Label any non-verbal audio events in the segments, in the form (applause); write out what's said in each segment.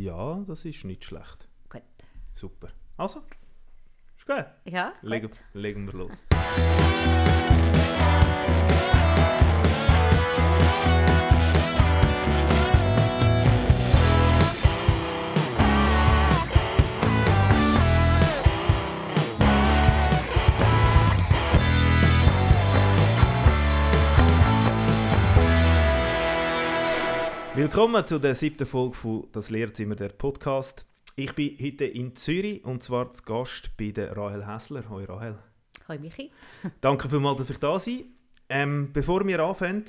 Ja, das ist nicht schlecht. Gut. Super. Also, ist gut. Ja, Legen, legen wir los. Willkommen zu der siebten Folge von Das Lehrzimmer der Podcast. Ich bin heute in Zürich und zwar zu Gast bei der Rahel Hässler. Hoi Rahel. Hoi Michi. Danke vielmals, dass ich da sein ähm, Bevor wir anfangen,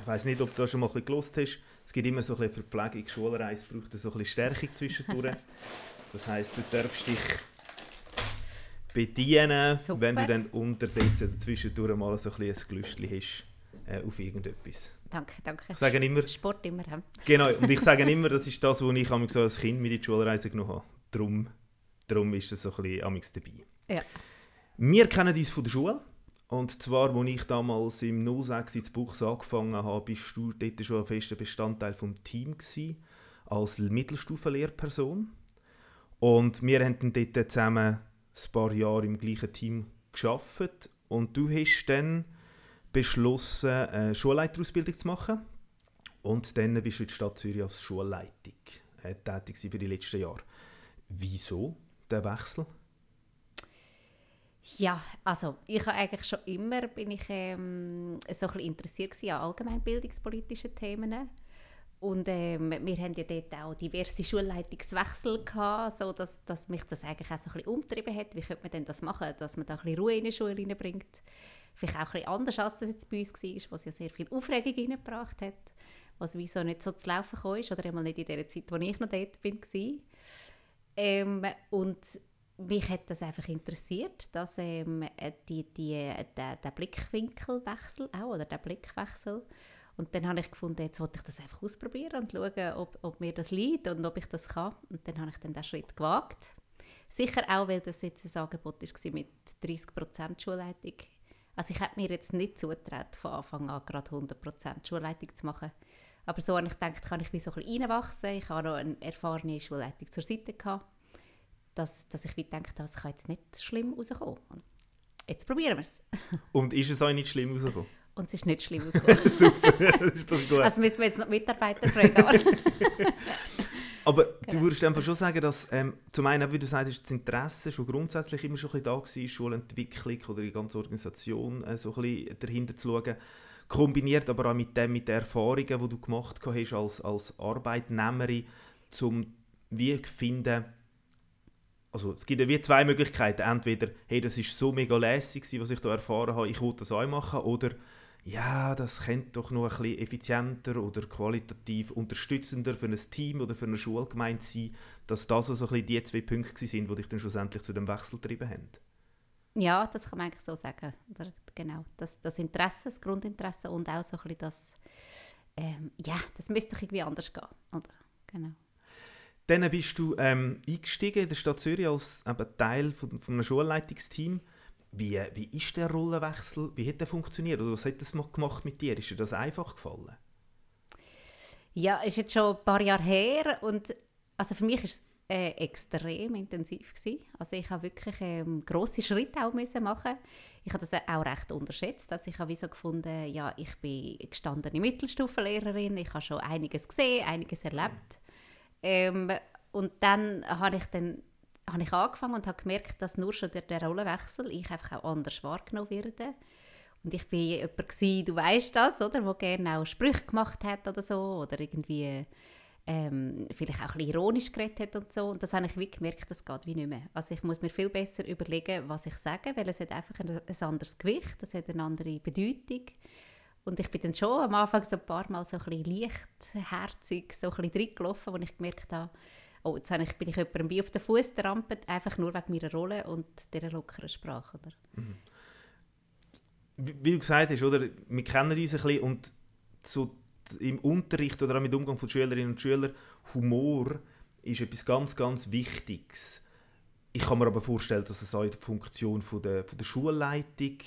ich weiß nicht, ob du das schon mal ein bisschen gelost hast, es gibt immer so ein bisschen Verpflegung, Schulreise braucht so ein bisschen Stärkung zwischendurch. (laughs) das heisst, du darfst dich bedienen, Super. wenn du dann unterdessen also zwischendurch mal so ein, bisschen ein Gelüstchen hast äh, auf irgendetwas. Danke, danke. Ich sage immer, Sport immer haben. Genau, und ich sage immer, (laughs) das ist das, was ich so als Kind mit in die Schulreise genommen habe. Darum, darum ist das so ein bisschen dabei. Ja. Wir kennen uns von der Schule. Und zwar, als ich damals im 06 ins Buchs angefangen habe, bist du dort schon ein fester Bestandteil vom Team gewesen, als Mittelstufenlehrperson. Und wir haben dann dort zusammen ein paar Jahre im gleichen Team geschafft. Und du hast dann beschlossen, eine Schulleiterausbildung zu machen. Und dann bist du in der Stadt Zürich als Schulleitung äh, tätig für die letzten Jahre. Wieso der Wechsel? Ja, also ich habe eigentlich schon immer bin ich ähm, so ein bisschen interessiert an allgemeinbildungspolitischen Themen und ähm, wir haben ja dort auch diverse Schulleitungswechsel gehabt, so dass mich das eigentlich auch so ein bisschen umtrieben hat. Wie könnte man denn das machen, dass man da ein bisschen Ruhe in die Schule reinbringt? Vielleicht auch ein bisschen anders, als das jetzt bei uns war, was ja sehr viel Aufregung reingebracht hat, was wieso nicht so zu laufen ist, oder einmal nicht in der Zeit, wo ich noch dort war. Ähm, und mich hat das einfach interessiert, dass ähm, äh, die, die, der, der Blickwinkelwechsel auch, oder der Blickwechsel. Und dann habe ich gefunden, jetzt wollte ich das einfach ausprobieren und schauen, ob, ob mir das liegt und ob ich das kann. Und dann habe ich dann den Schritt gewagt. Sicher auch, weil das jetzt ein Angebot war mit 30% Schulleitung. Also ich hätte mir jetzt nicht zugetraut, von Anfang an gerade 100% Schulleitung zu machen. Aber so habe ich gedacht, kann ich wie so ein bisschen reinwachsen. Ich habe noch eine erfahrene Schulleitung zur Seite gehabt dass, dass ich wie gedacht habe, es kann jetzt nicht schlimm rauskommen. Und jetzt probieren wir es. Und ist es auch nicht schlimm rausgekommen? Und es ist nicht schlimm (laughs) rausgekommen. Super, das ist doch gut. also müssen wir jetzt noch die Mitarbeiter fragen. (laughs) Aber du Genau. würdest einfach schon sagen, dass ähm, zum einen, wie du sagst, das Interesse schon grundsätzlich immer schon ein bisschen da war, Schulentwicklung oder die ganze Organisation äh, so ein bisschen dahinter zu schauen. Kombiniert aber auch mit dem, mit den Erfahrungen, die du gemacht hast als, als Arbeitnehmerin, um wie zu finden, also es gibt ja wie zwei Möglichkeiten. Entweder, hey, das ist so mega lässig, was ich da erfahren habe, ich will das auch machen. Oder, ja, das könnte doch noch ein bisschen effizienter oder qualitativ unterstützender für ein Team oder für eine Schulgemeinde sein, dass das also ein bisschen die zwei Punkte sind, die dich dann schlussendlich zu dem Wechsel getrieben haben. ja, das kann man eigentlich so sagen. Oder, genau, das, das Interesse, das Grundinteresse und auch so ein bisschen das, ähm, ja, das müsste doch irgendwie anders gehen. Oder? Genau. Dann bist du ähm, eingestiegen in der Stadt Zürich als eben Teil von, von einem Schulleitungsteam. Wie, wie ist der Rollenwechsel? Wie hat der funktioniert? Oder was hat das mal gemacht mit dir? Ist dir das einfach gefallen? Ja, ist jetzt schon ein paar Jahre her und also für mich war es äh, extrem intensiv gewesen. Also ich habe wirklich ähm, grosse Schritte auch müssen machen. Ich habe das auch recht unterschätzt. Also ich habe so gefunden, ja, ich bin gestandene Mittelstufenlehrerin, ich habe schon einiges gesehen, einiges erlebt. Ähm, und dann habe ich dann habe ich angefangen und habe gemerkt, dass nur schon durch den Rollenwechsel ich einfach auch anders wahrgenommen werde. Und ich war jemand, gewesen, du weißt das, oder, der gerne auch Sprüche gemacht hat oder so, oder irgendwie ähm, vielleicht auch ein bisschen ironisch geredet hat und so. Und das habe ich wie gemerkt, das geht wie nicht mehr. Also ich muss mir viel besser überlegen, was ich sage, weil es hat einfach ein, ein anderes Gewicht, es hat eine andere Bedeutung. Und ich bin dann schon am Anfang so ein paar Mal so ein bisschen leichtherzig so ein bisschen reingelaufen, wo ich gemerkt habe, oh, jetzt ich, bin ich jemandem wie auf den Fuß gerampelt, einfach nur wegen meiner Rolle und dieser lockeren Sprache. Oder? Wie, wie du gesagt hast, oder? wir kennen uns ein bisschen und so im Unterricht oder auch mit Umgang von Schülerinnen und Schülern, Humor ist etwas ganz, ganz Wichtiges. Ich kann mir aber vorstellen, dass es auch in der Funktion von der, von der Schulleitung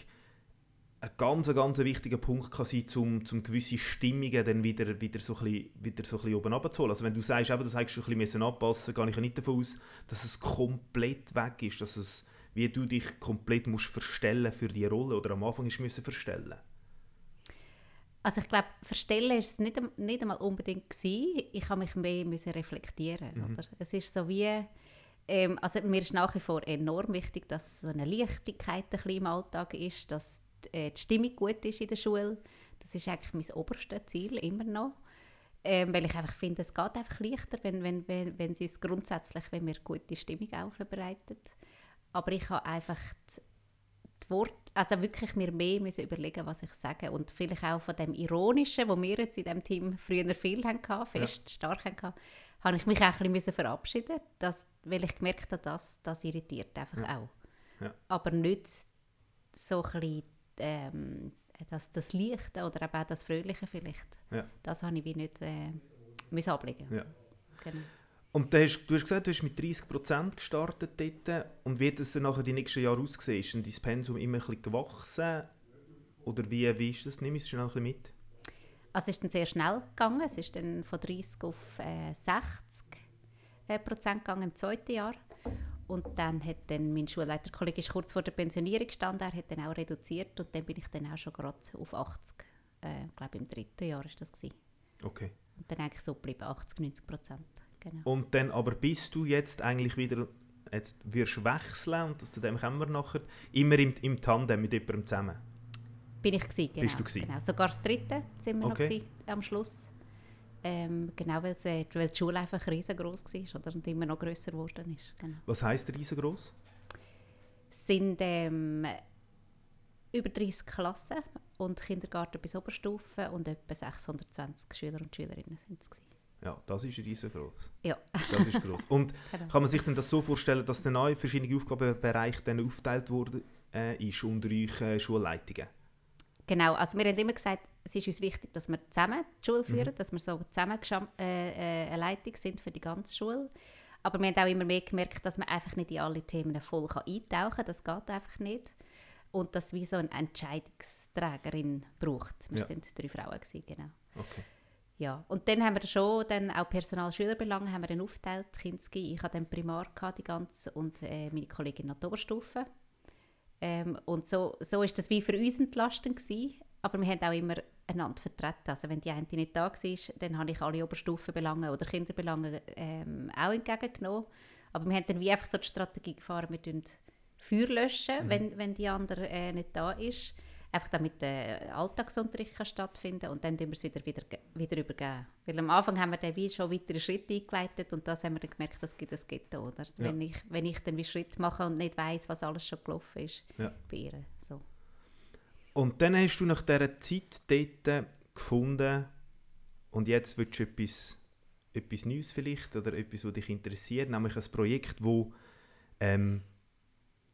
ein ganz, ganz wichtiger Punkt kann sein, um, um gewisse Stimmungen dann wieder, wieder, so ein bisschen, wieder so ein bisschen oben runterzuholen. Also wenn du sagst, eben, du sagst, du ein bisschen anpassen gehe ich nicht davon aus, dass es komplett weg ist, dass es, wie du dich komplett musst verstellen für die Rolle oder am Anfang ist müssen verstellen. Also ich glaube, verstellen ist es nicht, nicht einmal unbedingt gewesen. Ich habe mich mehr müssen reflektieren. Mhm. Oder? Es ist so wie, ähm, also mir ist nach wie vor enorm wichtig, dass so eine Leichtigkeit ein bisschen im Alltag ist, dass äh, die Stimmung gut ist in der Schule. Das ist eigentlich mein oberstes Ziel, immer noch. Ähm, weil ich einfach finde, es geht einfach leichter, wenn, wenn, wenn, wenn sie es grundsätzlich, wenn wir gute Stimmung aufbereitet. Aber ich habe einfach die, die Worte, also wirklich mir mehr müssen überlegen, was ich sage und vielleicht auch von dem Ironischen, wo wir jetzt in diesem Team früher viel hatten, fest ja. stark hatten, habe ich mich auch ein bisschen verabschieden dass, weil ich gemerkt habe, dass das irritiert einfach ja. auch. Ja. Aber nicht so ein bisschen ähm, das, das Lichte oder eben auch das Fröhliche vielleicht, ja. das habe ich wie nicht äh, müssen ablegen. Ja. Genau. Und du hast, du hast gesagt, du hast mit 30% gestartet dort. Und wie es dann nachher die nächsten Jahre ausgesehen? Ist denn dein Pensum immer ein bisschen gewachsen? Oder wie, wie ist das? Nimm es schnell ein bisschen mit. Also es ist dann sehr schnell gegangen. Es ist dann von 30 auf äh, 60 äh, Prozent gegangen im zweiten Jahr. Und dann hat dann mein Schulleiterkollege kurz vor der Pensionierung gestanden, er hat dann auch reduziert und dann bin ich dann auch schon gerade auf 80, äh, ich glaube im dritten Jahr ist das gewesen. Okay. Und dann eigentlich so geblieben, 80, 90 Prozent. Genau. Und dann aber bist du jetzt eigentlich wieder, jetzt wirst wechseln und zu dem kommen wir nachher, immer im, im Tandem mit jemandem zusammen? Bin ich gewesen, genau. Bist du gewesen? Genau. Sogar das dritte sind wir okay. noch gewesen, am Schluss. Ähm, genau, weil, äh, weil die Schule einfach riesengroß war oder, und immer noch grösser geworden ist. Genau. Was heisst riesengroß? Es sind ähm, über 30 Klassen und Kindergarten bis Oberstufe und etwa 620 Schüler und Schülerinnen sind es. Ja, das ist riesengroß. Ja. Das ist groß. (laughs) Und genau. kann man sich denn das so vorstellen, dass der neue verschiedene Aufgabenbereiche dann aufgeteilt wurde äh, ist unter euch äh, Schulleitungen? Genau, also wir haben immer gesagt, es ist uns wichtig, dass wir zusammen die Schule führen, mhm. dass wir so zusammen äh, äh, eine Leitung sind für die ganze Schule. Aber wir haben auch immer mehr gemerkt, dass man einfach nicht in alle Themen voll eintauchen kann. Das geht einfach nicht. Und dass wie so eine Entscheidungsträgerin braucht. Wir ja. sind drei Frauen gewesen, genau. Okay. Ja, und dann haben wir schon dann auch Personal-Schülerbelange haben wir dann aufgeteilt. Kinski, ich hatte dann Primar gehabt, die ganze und äh, meine Kollegin noch die Oberstufe. Ähm, und so, so ist das wie für uns entlastend gewesen. Aber wir haben auch immer einander vertreten. Also wenn die eine nicht da war, dann habe ich alle Oberstufenbelange oder Kinderbelange ähm, auch entgegengenommen. Aber wir haben dann wie einfach so die Strategie gefahren, wir löschen Feuer löschen, mhm. wenn, wenn die andere äh, nicht da ist. Einfach damit der Alltagsunterricht kann stattfinden kann und dann tun wir es wieder, wieder, wieder übergeben. Weil am Anfang haben wir dann wie schon weitere Schritte eingeleitet und das haben wir dann gemerkt, das gibt es Ghetto, oder? Ja. Wenn, ich, wenn ich dann wie Schritt mache und nicht weiß, was alles schon gelaufen ist ja. bei ihr. So. Und dann hast du nach dieser Zeit dort gefunden, und jetzt willst du etwas, etwas Neues vielleicht oder etwas, was dich interessiert, nämlich ein Projekt, das ähm,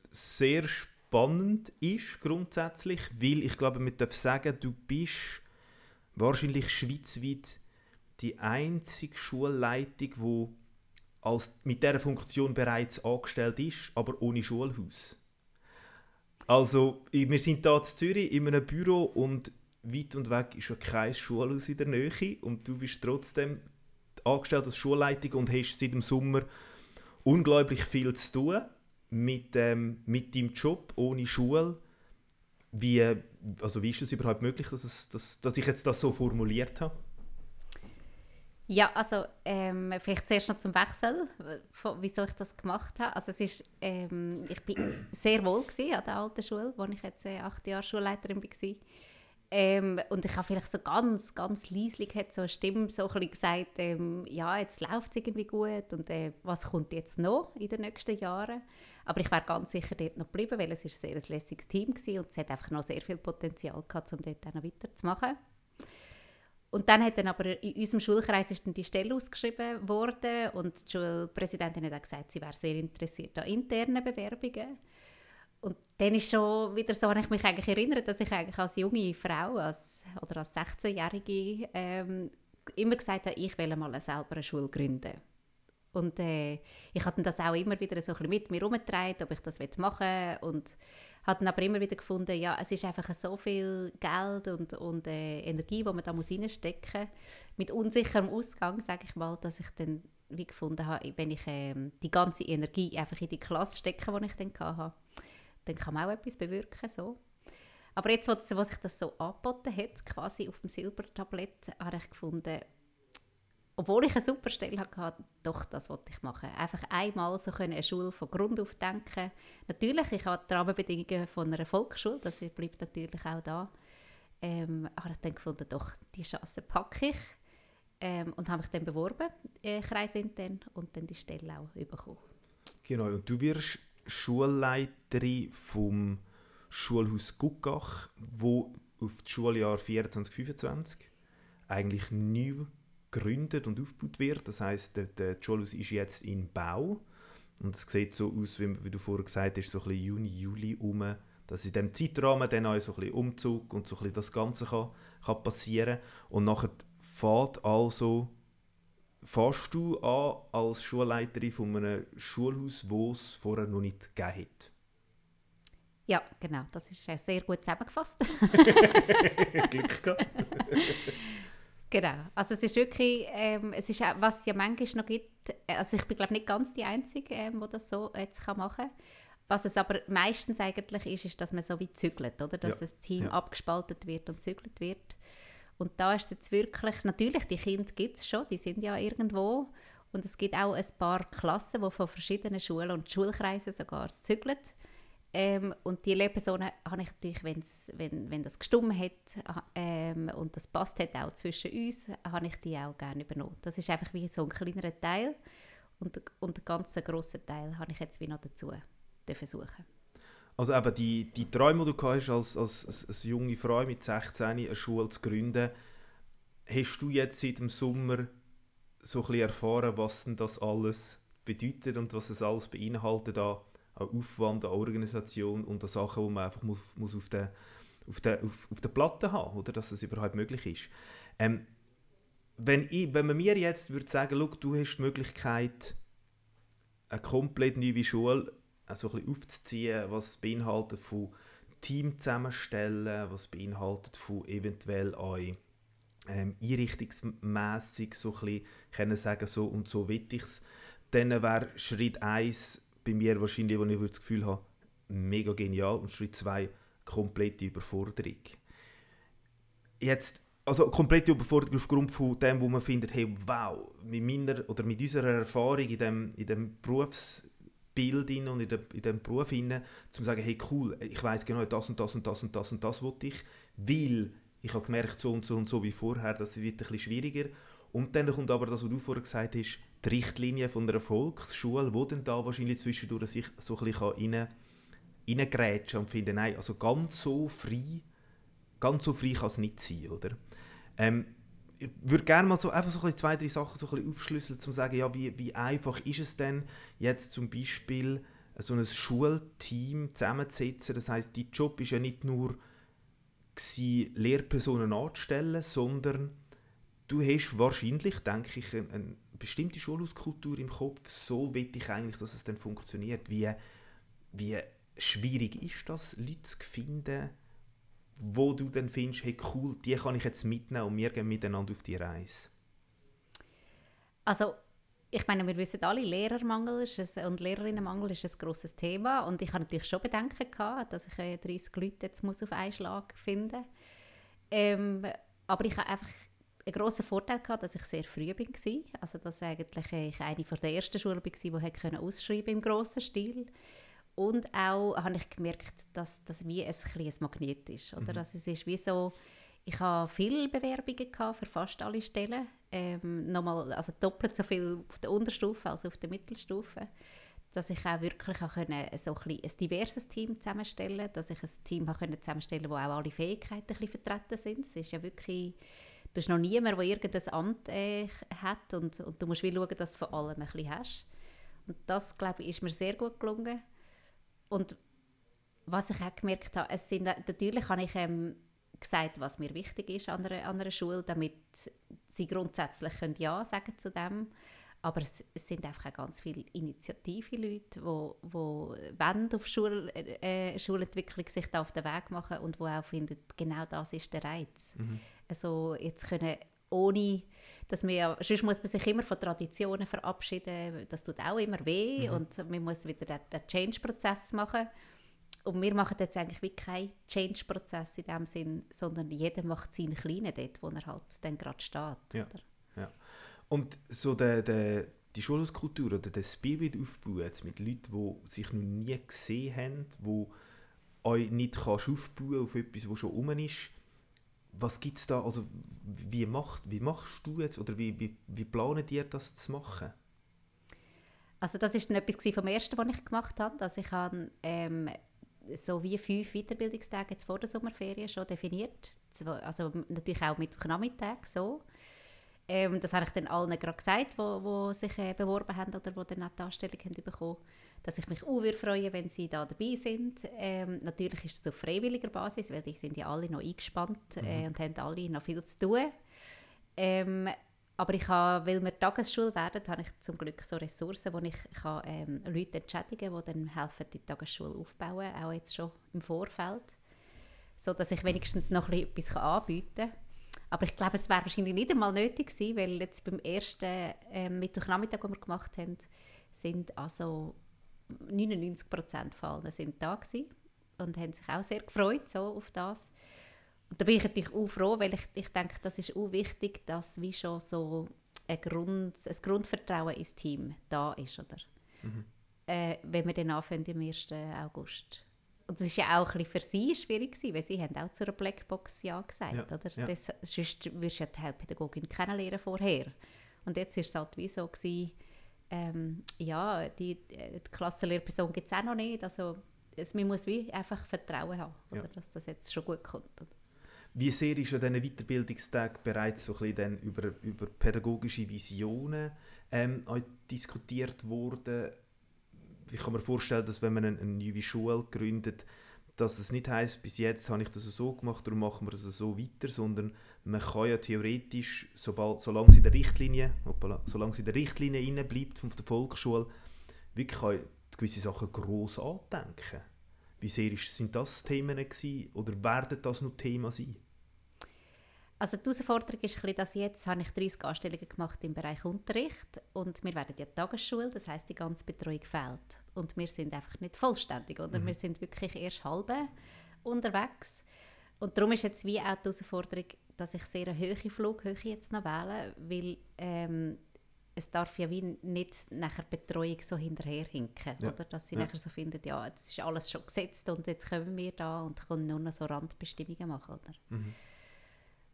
sehr spannend ist grundsätzlich, weil ich glaube, man darf sagen, du bist wahrscheinlich schweizweit die einzige Schulleitung, die als, mit dieser Funktion bereits angestellt ist, aber ohne Schulhaus. Also, wir sind hier in Zürich in einem Büro und weit und weg ist ja kein Schulhaus in der Nähe und du bist trotzdem angestellt als Schulleitung und hast seit dem Sommer unglaublich viel zu tun mit, ähm, mit deinem Job ohne Schule. Wie, also wie ist es überhaupt möglich, dass, es, dass, dass ich jetzt das so formuliert habe? Ja, also ähm, vielleicht zuerst noch zum Wechsel, wieso ich das gemacht habe. Also es ist, ähm, ich bin sehr wohl an der alten Schule, wo ich jetzt äh, acht Jahre Schulleiterin war. Ähm, und ich habe vielleicht so ganz, ganz leislich hat so eine Stimme so ein gesagt, ähm, ja, jetzt läuft es irgendwie gut und äh, was kommt jetzt noch in den nächsten Jahren. Aber ich wäre ganz sicher dort noch geblieben, weil es ein sehr lässiges Team war und es hat einfach noch sehr viel Potenzial gehabt, um dort auch noch weiterzumachen. Und dann hat dann aber in unserem Schulkreis ist dann die Stelle ausgeschrieben worden und die Schulpräsidentin hat auch gesagt, sie wäre sehr interessiert an internen Bewerbungen. Und dann ist schon wieder so, habe ich mich eigentlich erinnert, dass ich eigentlich als junge Frau als, oder als 16-Jährige ähm, immer gesagt habe, ich will mal selber eine Schule gründen. Und äh, ich hatte das auch immer wieder so ein bisschen mit mir herumgetragen, ob ich das machen will. Und habe dann aber immer wieder gefunden, ja, es ist einfach so viel Geld und, und äh, Energie, die man da muss reinstecken muss, mit unsicherem Ausgang, sage ich mal, dass ich dann wie gefunden habe, wenn ich ähm, die ganze Energie einfach in die Klasse stecke, die ich dann hatte, dann kann man auch etwas bewirken, so. Aber jetzt, wo, sich das so angeboten hat, quasi auf dem Silbertablett, habe ich gefunden, obwohl ich eine super Stelle hatte, doch, das wollte ich machen. Einfach einmal so eine Schule von Grund auf denken. Natürlich, ich habe die Rahmenbedingungen von einer Volksschule, das bleibt natürlich auch da. Ähm, habe ich dann gefunden, doch, die Chance packe ich. Ähm, und habe mich dann beworben, äh, kreisintern, und dann die Stelle auch bekommen. Genau, und du wirst Schulleiterin vom Schulhaus Guckach, wo auf das Schuljahr 24-25 eigentlich neu gegründet und aufgebaut wird. Das heißt, der, der Schulhaus ist jetzt in Bau und es sieht so aus, wie, wie du vorher gesagt hast, so ein bisschen Juni, Juli um, dass in diesem Zeitrahmen dann auch so ein bisschen Umzug und so ein bisschen das Ganze kann, kann passieren und nachher fährt also fährst du an als Schulleiterin von einem Schulhaus, wo es vorher noch nicht gegeben hat? Ja, genau. Das ist sehr gut zusammengefasst. (laughs) Glück gehabt. (laughs) genau. Also es ist wirklich, ähm, es ist auch, was es ja manchmal noch gibt, also ich bin glaube nicht ganz die Einzige, ähm, die das so jetzt kann machen kann. Was es aber meistens eigentlich ist, ist, dass man so wie zügelt, oder? Dass ja. das Team ja. abgespaltet wird und zügelt wird. Und da ist es jetzt wirklich, natürlich, die Kinder gibt es schon, die sind ja irgendwo. Und es gibt auch ein paar Klassen, die von verschiedenen Schulen und Schulkreisen sogar zügeln. Ähm, und die Lehrpersonen habe ich natürlich, wenn's, wenn, wenn das gestummt hat ähm, und das passt hat auch zwischen uns, habe ich die auch gerne übernommen. Das ist einfach wie so ein kleinerer Teil und, und den ganzen grossen Teil habe ich jetzt wie noch dazu versuchen. Also eben die, die Träume, die du hast, als, als, als, als junge Frau mit 16 eine Schule zu gründen, hast du jetzt seit dem Sommer so ein bisschen erfahren, was denn das alles bedeutet und was es alles beinhaltet an Aufwand, an Organisation und an Sachen, die man einfach muss, muss auf, der, auf, der, auf, auf der Platte haben, oder? dass es überhaupt möglich ist. Ähm, wenn, ich, wenn man mir jetzt würde sagen, du hast die Möglichkeit, eine komplett neue Schule also ein bisschen aufzuziehen, was beinhaltet von Team zusammenstellen, was beinhaltet von eventuell auch ähm, einrichtungsmässig so ein bisschen können sagen, so und so will ich es, dann wäre Schritt 1 bei mir wahrscheinlich, wo ich das Gefühl habe, mega genial und Schritt 2 komplette Überforderung. Jetzt, also komplette Überforderung aufgrund von dem, wo man findet, hey, wow, mit meiner oder mit unserer Erfahrung in dem, in dem Berufs Bild und in, der, in dem Beruf hinein, zu sagen, hey cool, ich weiß genau, das und das und das und das und das wollte ich, weil ich habe gemerkt, so und so und so wie vorher, das wird bisschen schwieriger. Und dann kommt aber das, was du vorher gesagt hast, die Richtlinie von einer Volksschule, wo dann da wahrscheinlich zwischendurch sich so ein bisschen rein, reingrätschen und finden, nein, also ganz so frei, ganz so frei kann es nicht sein, oder? Ähm, ich würde gerne mal so einfach so ein zwei, drei Sachen so ein aufschlüsseln, um zu sagen, ja, wie, wie einfach ist es denn jetzt zum Beispiel so ein Schulteam zusammenzusetzen. Das heißt, dein Job ist ja nicht nur gewesen, Lehrpersonen anzustellen, sondern du hast wahrscheinlich, denke ich, eine, eine bestimmte Schulhauskultur im Kopf. So will ich eigentlich, dass es dann funktioniert. Wie, wie schwierig ist das, Leute zu finden, wo du dann findest, hey cool, die kann ich jetzt mitnehmen und wir gehen miteinander auf die Reise? Also ich meine, wir wissen alle, Lehrermangel ist ein, und Lehrerinnenmangel ist ein grosses Thema und ich habe natürlich schon Bedenken gehabt, dass ich 30 Leute jetzt muss auf einen Schlag finden muss. Ähm, aber ich habe einfach einen grossen Vorteil gehabt, dass ich sehr früh war. Also dass eigentlich ich eine von der ersten Schulen war, die ausschreiben im grossen Stil. Und auch habe ich gemerkt, dass das wie ein kleines Magnet ist. Oder? Mhm. Also es ist wie so, ich habe viele Bewerbungen gehabt für fast alle Stellen. Ähm, nochmal, also doppelt so viel auf der Unterstufe als auf der Mittelstufe. Dass ich auch wirklich auch können, so ein, ein diverses Team zusammenstellen dass ich ein Team auch können zusammenstellen wo auch alle Fähigkeiten ein vertreten sind. Es ist ja wirklich, du hast noch niemand, der irgendein Amt äh, hat und, und du musst wie schauen, dass du von allem ein bisschen hast. Und das, glaube ich, ist mir sehr gut gelungen. Und was ich auch gemerkt habe, es sind, natürlich habe ich ähm, gesagt, was mir wichtig ist an einer, an einer Schule, damit sie grundsätzlich können Ja sagen zu dem. aber es, es, sind einfach auch ganz viele initiative Leute, die wo, wo auf Schul, äh, Schulentwicklung sich da auf den Weg machen und wo auch finden, genau das ist der Reiz. Mhm. Also jetzt können ohne, dass wir, sonst muss man sich immer von Traditionen verabschieden, das tut auch immer weh mhm. und man muss wieder den, den Change-Prozess machen. Und wir machen jetzt eigentlich wie keinen Change-Prozess in dem Sinn, sondern jeder macht seinen kleinen dort, wo er halt dann gerade steht. Ja. ja. Und so der, der, die Schulhauskultur oder der Spirit aufbauen mit Leuten, die sich noch nie gesehen haben, die euch nicht kannst aufbauen auf etwas, was schon rum ist. Was gibt es da, also wie, macht, wie machst du jetzt oder wie, wie, wie planen dir das zu machen? Also das ist etwas vom Ersten, was ich gemacht habe. Also ich habe ähm, so wie fünf Weiterbildungstage jetzt vor der Sommerferien schon definiert. Also natürlich auch mit Nachmittag so. Ähm, das habe ich dann allen gerade gesagt, die sich äh, beworben haben oder die dann die Anstellung haben bekommen dass ich mich auch freuen wenn sie da dabei sind. Ähm, natürlich ist es auf freiwilliger Basis, weil die sind ja alle noch eingespannt äh, mhm. und haben alle noch viel zu tun. Ähm, aber ich habe, weil wir Tagesschule werden, habe ich zum Glück so Ressourcen, wo ich kann, ähm, Leute entschädigen kann, die dann helfen, die Tagesschule aufzubauen, auch jetzt schon im Vorfeld. So dass ich wenigstens noch etwas anbieten kann. Aber ich glaube, es wäre wahrscheinlich nicht einmal nötig gewesen, weil jetzt beim ersten äh, Mittwochnachmittag, den wir gemacht haben, sind also 99 Prozent Fallen sind da gewesen und haben sich auch sehr gefreut so auf das. Und da bin ich natürlich auch froh, weil ich, ich denke, das ist auch wichtig, dass wie schon so ein, Grund, ein Grundvertrauen ins Team da ist, oder? Mhm. Äh, wenn wir dann anfangen am 1. August. Und das war ja auch ein für sie schwierig, gewesen, weil sie haben auch zu einer Blackbox Ja gesagt. Ja, oder? Ja. Das, sonst wirst du ja die Heilpädagogin kennenlernen vorher. Und jetzt war es halt wie so, gewesen, ähm, ja, die, die Klassenlehrperson gibt es auch noch nicht. Also es, man muss wie einfach Vertrauen haben, oder, ja. dass das jetzt schon gut kommt. Wie sehr ist an diesen Weiterbildungstagen bereits so ein bisschen über, über pädagogische Visionen ähm, diskutiert worden? Ich kann mir vorstellen, dass wenn man eine, eine neue Schule gründet, dass es nicht heißt, bis jetzt habe ich das so gemacht, darum machen wir es so weiter, sondern man kann ja theoretisch, sobald, solange es in der Richtlinie, solange es in der Richtlinie bleibt von der Volksschule, wirklich gewisse Sachen gross andenken. Wie sehr sind das Themen gewesen, oder werden das noch Thema sein? Also die Herausforderung ist, ein dass jetzt habe ich 30 Anstellungen gemacht im Bereich Unterricht und wir werden ja Tagesschule, das heißt die ganze Betreuung fehlt und wir sind einfach nicht vollständig, oder? Mhm. Wir sind wirklich erst halbe unterwegs und darum ist jetzt wie auch die Herausforderung, dass ich sehr eine hohe Flughöhe jetzt noch wähle, weil ähm, es darf ja wie nicht nachher Betreuung so hinterherhinken, ja. oder? Dass sie ja. nachher so finden, ja, das ist alles schon gesetzt und jetzt kommen wir da und können nur noch so Randbestimmungen machen, oder? Mhm.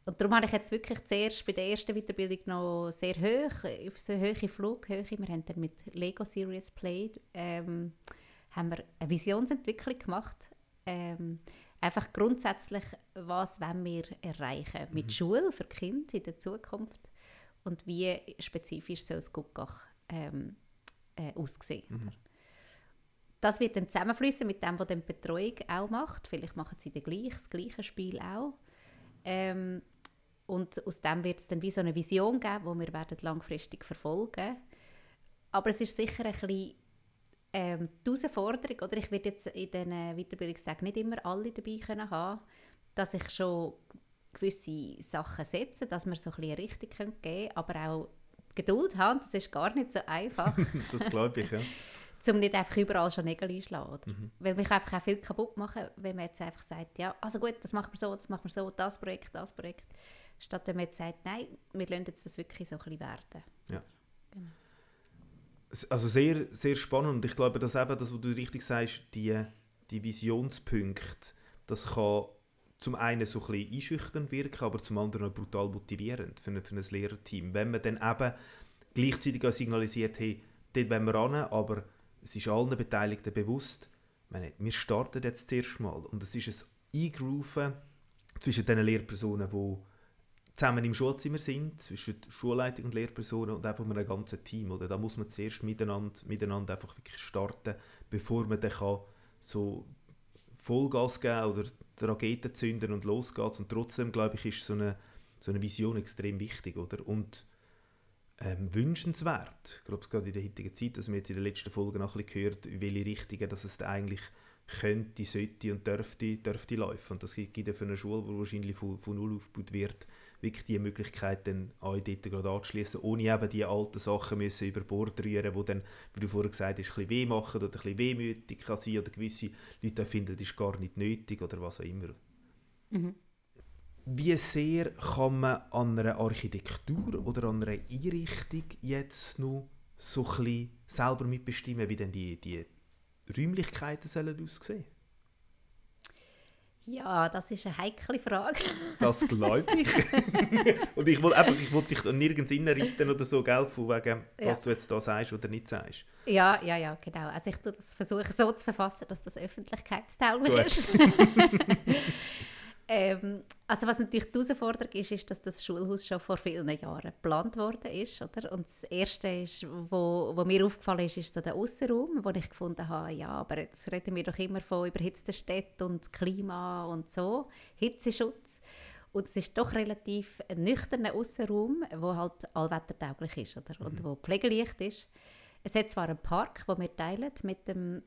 Und darum habe ich jetzt wirklich zuerst bei der ersten Weiterbildung noch sehr hoch, auf so hohe Flughöhe, wir haben dann mit Lego Serious Play ähm, haben wir eine Visionsentwicklung gemacht. Ähm, einfach grundsätzlich, was wollen wir erreichen mit mhm. Schule für Kinder in der Zukunft und wie spezifisch soll es Guckach ähm, äh, aussehen. Mhm. Das wird dann zusammenfließen mit dem, was die Betreuung auch macht. Vielleicht machen sie dann gleich, das gleiche Spiel auch. Ähm, und aus dem wird es dann wie so eine Vision geben, die wir werden langfristig verfolgen Aber es ist sicher ein bisschen ähm, die Herausforderung, oder ich werde jetzt in diesen Weiterbildungstagen nicht immer alle dabei können haben, dass ich schon gewisse Sachen setze, dass wir so ein bisschen Richtung geben können, aber auch Geduld haben, das ist gar nicht so einfach. (laughs) das glaube ich, ja. um nicht einfach überall schon Nägel einschlagen. Mhm. Weil mich einfach auch viel kaputt machen, wenn man jetzt einfach sagt, ja, also gut, das machen wir so, das machen wir so, das Projekt, das Projekt. Statt wenn man jetzt sagt, nein, wir lassen jetzt das wirklich so ein bisschen werden. Ja. Genau. Also sehr, sehr spannend und ich glaube, dass eben das, was du richtig sagst, die, die Visionspunkte, das kann zum einen so ein bisschen einschüchternd wirken, aber zum anderen auch brutal motivierend für ein, für ein Lehrerteam. Wenn man dann eben gleichzeitig auch signalisiert, hey, dort wollen wir ran, aber es ist allen Beteiligten bewusst, meine, wir starten jetzt das erste Mal und es ist ein Eingrooven zwischen den Lehrpersonen, die zusammen im Schulzimmer sind, zwischen Schulleitung und Lehrpersonen und einfach einem ganzen Team. Oder? Da muss man zuerst miteinander, miteinander einfach wirklich starten, bevor man dann kann so Vollgas geben oder die Raketen zünden und losgeht. Und trotzdem, glaube ich, ist so eine, so eine Vision extrem wichtig. Oder? Und ähm, wünschenswert. Ich glaube, gerade in der heutigen Zeit, dass wir jetzt in den letzten Folgen noch ein bisschen gehört, welche Richtungen dass es da eigentlich könnte, sollte und dürfte, dürfte laufen. Und das gibt ja für eine Schule, die wahrscheinlich von, von null aufgebaut wird, wirklich die Möglichkeit, dann auch dort gerade anzuschließen, ohne eben die alten Sachen müssen über Bord rühren, die dann, wie du vorher gesagt hast, ein bisschen weh machen oder ein bisschen wehmütig kann sein oder gewisse Leute finden, das ist gar nicht nötig oder was auch immer. Mhm. Wie sehr kann man an einer Architektur oder an einer Einrichtung jetzt noch so ein bisschen selber mitbestimmen, wie denn die, die Räumlichkeiten sollen aussehen ja, das ist eine heikle Frage. (laughs) das glaube ich. (laughs) und ich wollte einfach, ich wollte dich nirgends reinreiten oder so, gell, von wegen, ja. was du jetzt da sagst oder nicht sagst. Ja, ja, ja, genau. Also ich versuche das so zu verfassen, dass das öffentlichkeitstauglich ist. (laughs) Ähm, also was natürlich die Herausforderung ist, ist, dass das Schulhaus schon vor vielen Jahren geplant worden ist. Oder? Und das Erste, ist, wo, wo mir aufgefallen ist, ist so der Außenraum, wo ich gefunden habe, ja, aber jetzt reden wir doch immer von überhitzten Städten und Klima und so, Hitzeschutz. Und es ist doch relativ ein nüchterner Außenraum, der halt allwettertauglich ist oder? Mhm. und wo pflegeleicht ist. Es hat zwar einen Park, den wir teilen mit dem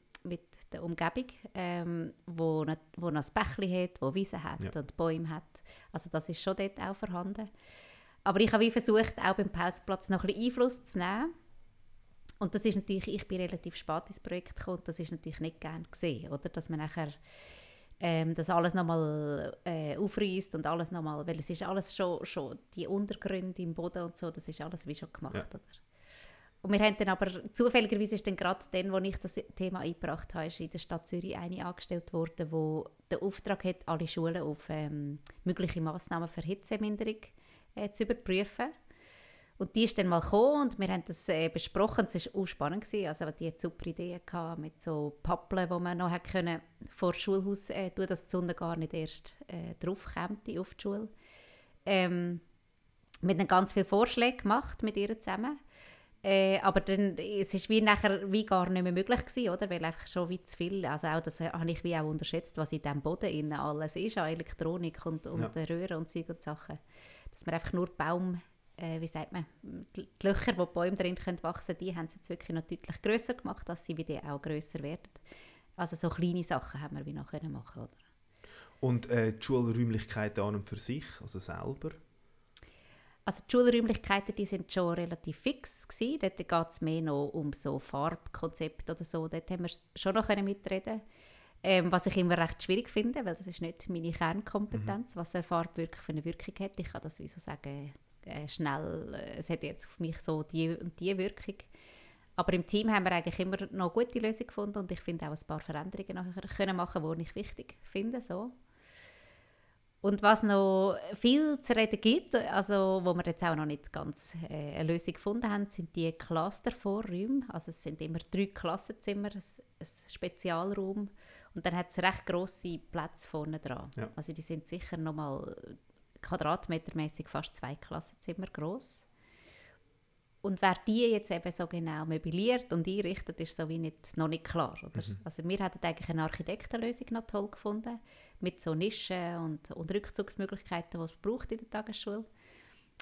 der Umgebung, ähm, wo, nicht, wo noch ein Bächli hat, wo Wiesen hat ja. und Bäume hat. Also das ist schon dort auch vorhanden. Aber ich habe versucht, auch beim Pausenplatz noch ein bisschen Einfluss zu nehmen. Und das ist natürlich, ich bin relativ spät ins Projekt gekommen, das ist natürlich nicht gern gesehen, oder? Dass man nachher ähm, das alles nochmal äh, aufreißt und alles nochmal, weil es ist alles schon, schon, die Untergründe im Boden und so, das ist alles wie schon gemacht, ja. oder? Und wir haben dann aber, zufälligerweise ist dann gerade dann, wo ich das Thema eingebracht habe, ist in der Stadt Zürich eine angestellt worden, wo der Auftrag hat, alle Schulen auf ähm, mögliche Massnahmen für Hitzeminderung äh, zu überprüfen. Und die ist dann mal gekommen und wir haben das äh, besprochen. Es war auch spannend. Gewesen. Also, die hat super Ideen gehabt mit so Pappeln, die man noch können vor das Schulhaus äh, tun, dass die Sonne gar nicht erst äh, drauf kommt auf die Schule. Ähm, wir haben ganz viele Vorschläge gemacht mit ihr zusammen. Äh, aber dann, es ist wie nachher wie gar nicht mehr möglich gewesen, oder? Weil einfach schon wie zu viel, also auch das habe ich wie auch unterschätzt, was in diesem Boden innen alles ist, an Elektronik und, und ja. Röhren und Zeug und Sachen. Dass man einfach nur Baum, äh, wie sagt man, die Löcher, wo die Bäume drin können wachsen können, die haben sie jetzt wirklich noch deutlich grösser gemacht, dass sie wieder auch grösser werden. Also so kleine Sachen haben wir wie noch können machen, oder? Und äh, die Schulräumlichkeiten an und für sich, also selber? Also die Schulräumlichkeiten die sind schon relativ fix gewesen. Dort geht es mehr noch um so Farbkonzepte oder so. Dort haben wir schon noch mitreden ähm, was ich immer recht schwierig finde, weil das ist nicht meine Kernkompetenz, mhm. was eine Farbe wirklich für eine Wirkung hat. Ich kann das wie so sagen, äh, schnell, äh, es hat jetzt auf mich so die und die Wirkung. Aber im Team haben wir eigentlich immer noch gute Lösungen gefunden und ich finde auch ein paar Veränderungen nachher können machen, die ich wichtig finde. So. Und was noch viel zu reden gibt, also wo wir jetzt auch noch nicht ganz äh, eine Lösung gefunden haben, sind die Clustervorräume. Also es sind immer drei Klassenzimmer, ein, ein Spezialraum und dann hat es recht grosse Plätze vorne dran. Ja. Also die sind sicher noch mal quadratmetermäßig fast zwei Klassenzimmer groß. Und wer die jetzt eben so genau möbliert und einrichtet, ist so wie nicht, noch nicht klar. Oder? Mhm. Also wir hätten eigentlich eine Architektenlösung noch toll gefunden, mit so Nischen und, und Rückzugsmöglichkeiten, die es braucht in der Tagesschule.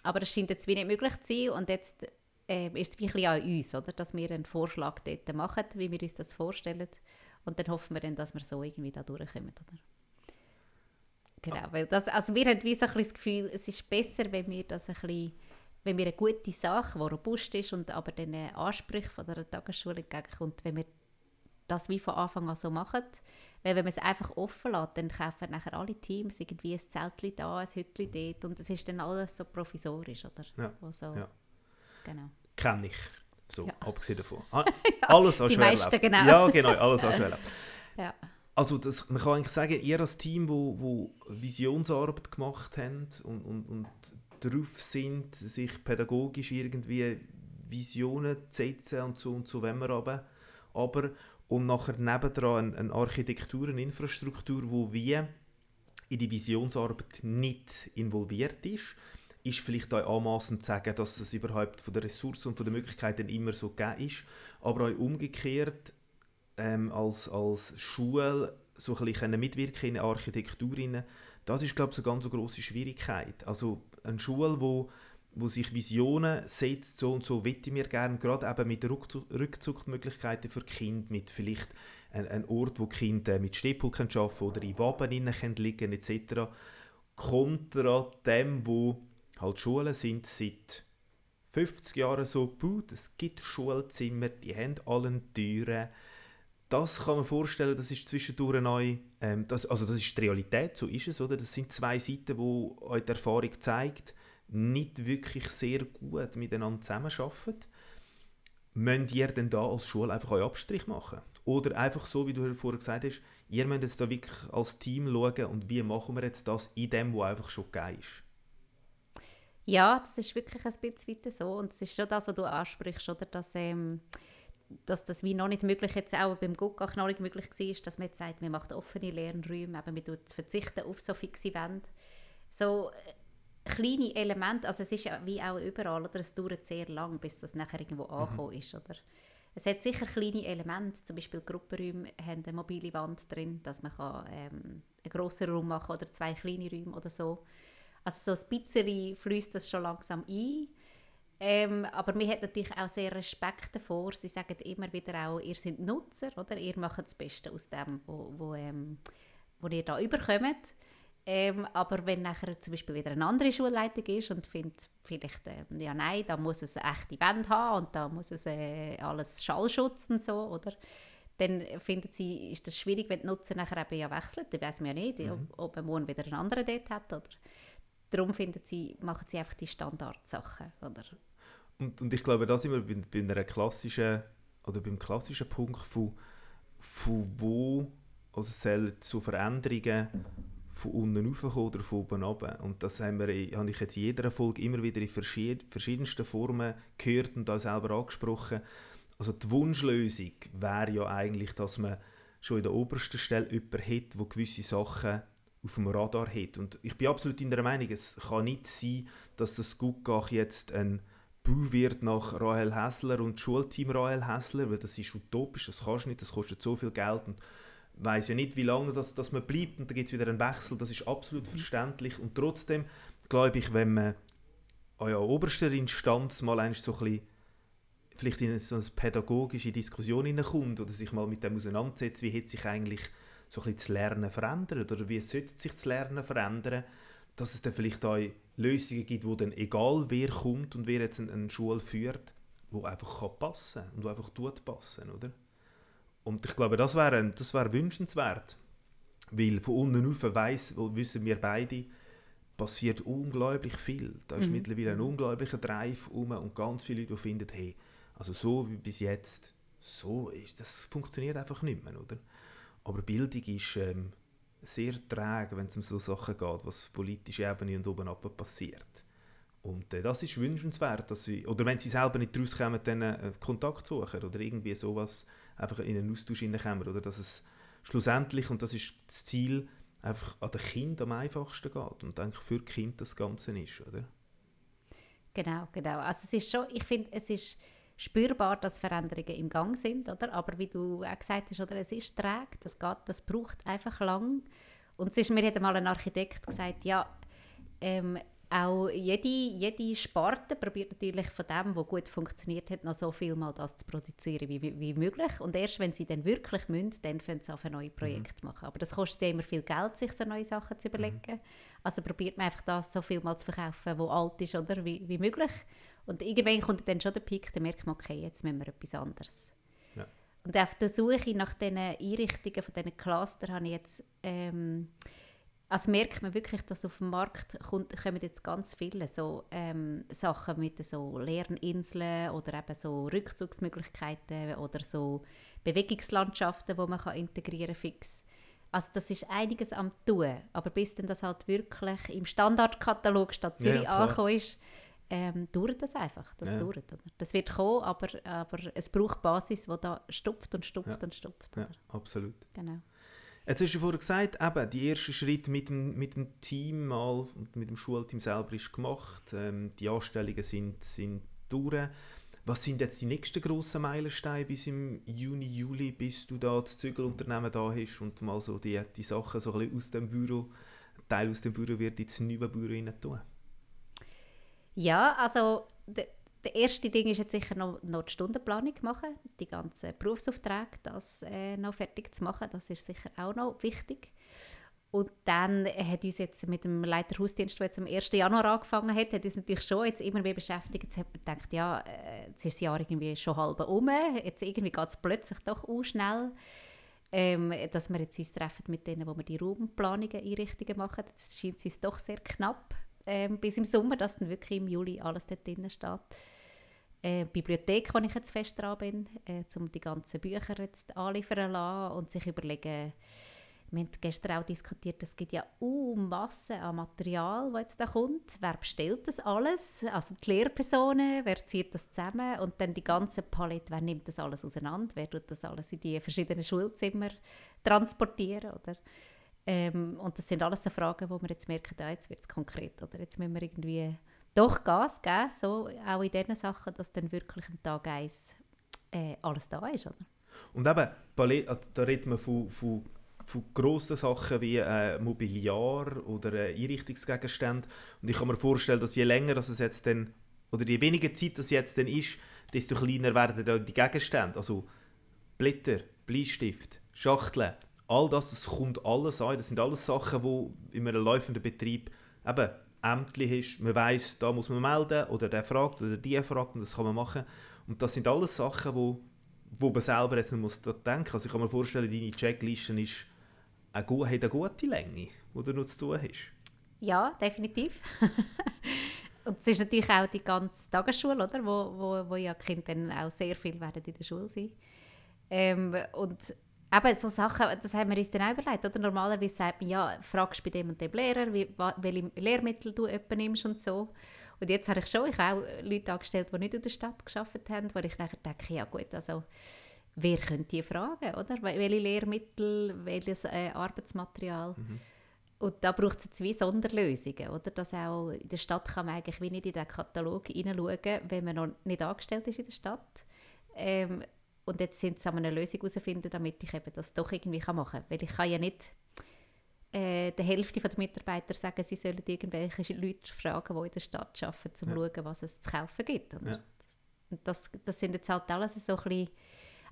Aber es scheint jetzt wie nicht möglich zu sein und jetzt äh, ist es ein bisschen an uns, oder? dass wir einen Vorschlag dort machen, wie wir uns das vorstellen. Und dann hoffen wir dann, dass wir so irgendwie da durchkommen. Oder? Genau, weil das, also wir haben wie so ein bisschen das Gefühl, es ist besser, wenn wir das ein bisschen wenn wir eine gute Sache, die robust ist und aber den Ansprüchen von der Tagesschule entgegenkommt, wenn wir das wie von Anfang an so machen. Weil wenn man es einfach offen lässt, dann kaufen nachher alle Teams irgendwie ein Zeltchen da, ein Hütchen dort und es ist dann alles so provisorisch, oder? Ja, so, ja. Genau. Kenne ich. So, ja. abgesehen davon. (laughs) Ah, alles ja, an meisten, genau. Ja, genau, alles an Schwerlab. (laughs) ja. Also das, man kann eigentlich sagen, ihr als Team, wo, wo Visionsarbeit gemacht habt und, und, und drauf sind, sich pädagogisch irgendwie Visionen zu setzen und so und so wenn wir aber, aber und nachher nebendran eine, Architektur, eine Infrastruktur, wo wir in die Visionsarbeit nicht involviert ist, ist vielleicht auch anmaßend zu sagen, dass es überhaupt von der Ressourcen und von den Möglichkeiten immer so gegeben ist, aber auch umgekehrt ähm, als, als Schule so ein bisschen mitwirken in Architektur, das ist glaube ich eine ganz große Schwierigkeit. Also eine Schule, wo wo sich Visionen setzt, so und so wette mir gerne, gerade eben mit Rückzugsmöglichkeiten für Kinder, mit vielleicht einem Ort, wo Kinder mit Stehpul arbeiten können oder in Waben liegen können, etc. Kontra dem, wo halt Schulen sind seit 50 Jahren so gebaut, es gibt Schulzimmer, die haben alle Türen. Das kann man vorstellen, das ist zwischendurch neu, ähm, das, also das ist die Realität, so ist es, oder? Das sind zwei Seiten, wo die Erfahrung zeigt, nicht wirklich sehr gut miteinander zusammenarbeiten. Müsst ihr denn da als Schule einfach euren Abstrich machen? Oder einfach so, wie du vorher gesagt hast, ihr müsst jetzt da wirklich als Team schauen und wie machen wir jetzt das in dem, wo einfach schon geil ist? Ja, das ist wirklich ein bisschen so. Und es ist schon das, was du ansprichst, oder? Dass, ähm, dass das wie noch nicht möglich jetzt auch beim Guckach noch nicht möglich war, dass man jetzt sagt, man macht offene Lernräume, eben, man verzichten auf so fixe Wände. So äh, kleine Elemente, also es ist ja wie auch überall, oder? es dauert sehr lang, bis das nachher irgendwo mhm. angekommen ist. Oder? Es hat sicher kleine Elemente, zum Beispiel Gruppenräume haben eine mobile Wand drin, dass man kann, ähm, einen grossen Raum machen kann oder zwei kleine Räume oder so. Also so ein bisschen fließt das schon langsam ein. Ähm, aber mir hat natürlich auch sehr Respekt davor. Sie sagen immer wieder auch, ihr seid Nutzer, oder? Ihr macht das Beste aus dem, wo, wo, ähm, wo ihr da überkommt. Ähm, aber wenn nachher zum Beispiel wieder eine andere Schulleitung ist und findet vielleicht, äh, ja nein, da muss es eine echte Wand haben und da muss es äh, alles Schallschutz und so, oder? Dann finden sie, ist das schwierig, wenn die Nutzer nachher eben ja wechseln. Dann weiß man ja nicht, mhm. ob, ob man morgen wieder einen anderen dort hat, oder? darum finden sie, machen sie einfach die Standardsachen. Oder? Und, und ich glaube, da sind wir bei, bei einer klassischen, oder beim klassischen Punkt von, von wo also soll zu Veränderungen von unten raufkommen oder von oben runter. Und das haben wir, habe ich jetzt in jeder Folge immer wieder in verschiedensten Formen gehört und da selber angesprochen. Also die Wunschlösung wäre ja eigentlich, dass man schon in der obersten Stelle jemanden hat, der gewisse Sachen auf dem Radar hat. Und ich bin absolut in der Meinung, es kann nicht sein, dass das Guckach jetzt ein Bau wird nach Rahel Hessler und Schulteam Rahel Hessler, weil das ist utopisch, das kannst du nicht, das kostet so viel Geld und weiß ja nicht, wie lange das, das man bleibt und dann gibt es wieder einen Wechsel, das ist absolut verständlich und trotzdem glaube ich, wenn man an ja, oberster Instanz mal so ein bisschen vielleicht in so eine pädagogische Diskussion hineinkommt oder sich mal mit dem auseinandersetzt, wie hat sich eigentlich so ein bisschen das Lernen verändert oder wie sollte sich das Lernen verändern, dass es dann vielleicht auch Lösungen gibt, wo dann egal wer kommt und wer jetzt eine, eine Schule führt, wo einfach kann passen und wo einfach tut passen, oder? Und ich glaube, das wäre das wär wünschenswert, weil von unten auf weiss, wissen wir beide, passiert unglaublich viel. Da ist mhm. mittlerweile ein unglaublicher Drive um und ganz viele Leute, finden, hey, also so wie bis jetzt, so ist das funktioniert einfach nicht mehr, oder? Aber Bildung ist ähm, sehr träge, wenn es um so Sachen geht, was auf politischer Ebene und oben ab passiert. Und äh, das ist wünschenswert, dass sie, oder wenn sie selber nicht rauskommen, dann äh, Kontakt suchen oder irgendwie sowas einfach in einen Austausch hineinkommen. Oder dass es schlussendlich, und das ist das Ziel, einfach an den Kind am einfachsten geht und eigentlich für Kind das Ganze ist, oder? Genau, genau. Also es ist schon, ich finde, es ist spürbar, dass Veränderungen im Gang sind, oder? Aber wie du auch gesagt hast, oder, es ist träge, das, geht, das braucht einfach lang. Und es ist, mir hat mal ein Architekt gesagt, ja, ähm, auch jede, jede Sparte probiert natürlich von dem, was gut funktioniert hat, noch so viel mal das zu produzieren wie, wie, möglich. Und erst wenn sie dann wirklich müssen, dann können sie auf ein neues Projekt mhm. machen. Aber das kostet ja immer viel Geld, sich so neue Sachen zu überlegen. Mhm. Also probiert man einfach das so viel mal zu verkaufen, was alt ist, oder wie, wie möglich. Und irgendwann kommt dann schon der Peak, dann merkt man, okay, jetzt müssen wir etwas anderes. Ja. Und auf der Suche nach diesen Einrichtungen von diesen Cluster habe ich jetzt, ähm, also merkt man wirklich, dass auf dem Markt kommt, kommen jetzt ganz viele so ähm, Sachen mit so Lerninseln oder eben so Rückzugsmöglichkeiten oder so Bewegungslandschaften, wo man kann integrieren fix. Also das ist einiges am tun, aber bis dann das halt wirklich im Standardkatalog Stadt Zürich ja, angekommen ist, ähm, dauert das einfach. Das, ja. dauert, das wird kommen, aber, aber es braucht Basis, die da stupft und stupft ja. und stupft. Ja, absolut. Genau. Jetzt hast du vorhin gesagt, eben, die erste Schritt mit dem, mit dem Team mal, mit dem Schulteam selber ist gemacht. Ähm, die Anstellungen sind, sind durch. Was sind jetzt die nächsten grossen Meilensteine bis im Juni, Juli, bis du da das Zügelunternehmen da hast und mal so die, die Sachen so ein aus dem Büro, Teil aus dem Büro wird ins neue Büro rein tun? Ja, also der erste Ding ist jetzt sicher noch, noch die Stundenplanung machen, die ganzen Berufsaufträge, das äh, noch fertig zu machen, das ist sicher auch noch wichtig. Und dann hat uns jetzt mit dem Leiter Hausdienst, der jetzt am 1. Januar angefangen hat, hat uns natürlich schon jetzt immer mehr beschäftigt. Jetzt hat man gedacht, ja, äh, jetzt ist das Jahr irgendwie schon halb um, jetzt irgendwie geht es plötzlich doch auch schnell, ähm, dass wir jetzt uns treffen mit denen, wo wir die Raumplanungen, Einrichtungen machen. Das scheint uns doch sehr knapp ähm, bis im Sommer, dass dann wirklich im Juli alles dort drin steht. Äh, Bibliothek, wo ich jetzt fest dran bin, äh, um die ganzen Bücher jetzt anliefern lassen und sich überlegen, wir haben gestern auch diskutiert, es gibt ja uh, Massen an Material, das jetzt da kommt. Wer bestellt das alles? Also die Lehrpersonen, wer zieht das zusammen? Und dann die ganze Palette, wer nimmt das alles auseinander? Wer tut das alles in die verschiedenen Schulzimmer transportieren? Oder? Ähm, und das sind alles so Fragen, wo wir jetzt merken, ja, jetzt wird es konkret. Oder jetzt müssen wir irgendwie doch Gas geben, so auch in diesen Sachen, dass dann wirklich am Tag 1 äh, alles da ist. Oder? Und eben, also da redet man von, von von grossen Sachen wie äh, Mobiliar oder äh, Einrichtungsgegenstände. Und ich kann mir vorstellen, dass je länger dass es jetzt dann, oder je weniger Zeit das jetzt dann ist, desto kleiner werden dann die Gegenstände. Also Blätter, Bleistift, Schachteln, all das, das kommt alles an. Das sind alles Sachen, die in einem laufenden Betrieb eben ämtlich ist. Man weiß, da muss man melden oder der fragt oder die fragt und das kann man machen. Und das sind alles Sachen, wo, wo man selber jetzt muss denken muss. Also ich kann mir vorstellen, deine Checkliste ist eine, hat eine gute Länge, die du noch zu tun hast. Ja, definitiv. (laughs) und es ist natürlich auch die ganze Tagesschule, oder? Wo, wo, wo ja Kinder dann auch sehr viel werden in der Schule sein. Ähm, und eben so Sachen, das haben wir uns dann auch überlegt. Oder? Normalerweise sagt man, ja, fragst bei dem und dem Lehrer, wie, welche Lehrmittel du nimmst und so. Und jetzt habe ich schon ich habe auch Leute angestellt, die nicht in der Stadt geschafft haben, wo ich nachher denke, ja gut, also wer könnte die fragen, oder? Welche Lehrmittel, welches äh, Arbeitsmaterial? Mhm. Und da braucht es zwei Sonderlösungen, oder? Dass auch in der Stadt kann man eigentlich wie nicht in den Katalog hineinschauen, wenn man noch nicht angestellt ist in der Stadt. Ähm, und jetzt sind sie eine Lösung herausfinden, damit ich eben das doch irgendwie machen kann. Weil ich kann ja nicht äh, der Hälfte der Mitarbeiter sagen, sie sollen irgendwelche Leute fragen, die in der Stadt arbeiten, um zu ja. schauen, was es zu kaufen gibt. Ja. Und das, das sind jetzt halt alles so ein bisschen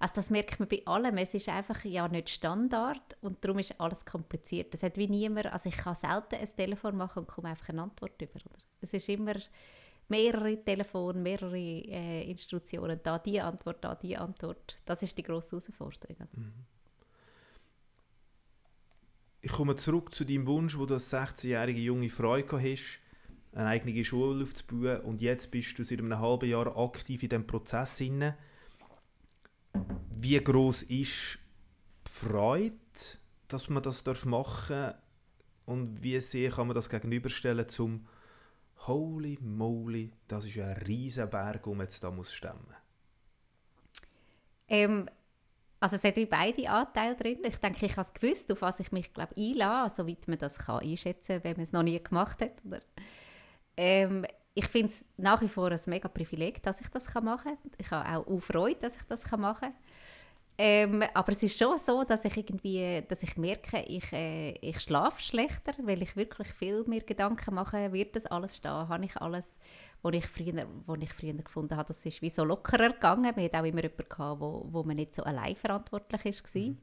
also das merkt man bei allem. Es ist einfach ja nicht Standard und darum ist alles kompliziert. Es hat wie niemand, also ich kann selten ein Telefon machen und komme einfach eine Antwort über. Oder? Es ist immer mehrere Telefone, mehrere äh, Instruktionen, da die Antwort, da die Antwort. Das ist die grosse Herausforderung. Mhm. Ich komme zurück zu deinem Wunsch, wo du als 16-jährige junge Frau hast, eine eigene Schule aufzubauen und jetzt bist du seit einem halben Jahr aktiv in diesem Prozess. Hinein wie groß ist die Freude, dass man das machen darf und wie sehr kann man das gegenüberstellen zum Holy moly, das ist ein riesen Berg, um jetzt da muss stemmen. Ähm, also es hat wie beide Anteile drin. Ich denke, ich habe es gewusst, auf was ich mich glaube einlasse, soweit man das kann einschätzen wenn man es noch nie gemacht hat. Oder? Ähm, ich finde es nach wie vor ein mega Privileg, dass ich das machen kann. Ich habe auch Freude, dass ich das machen kann. Ähm, aber es ist schon so, dass ich irgendwie, dass ich merke, ich, äh, ich schlafe schlechter, weil ich wirklich viel mehr Gedanken mache, wird das alles stehen, habe ich alles, was ich früher, ich früher gefunden habe, das ist wie so lockerer gegangen. Man hat auch immer jemanden gehabt, wo, wo man nicht so allein verantwortlich war. Mhm.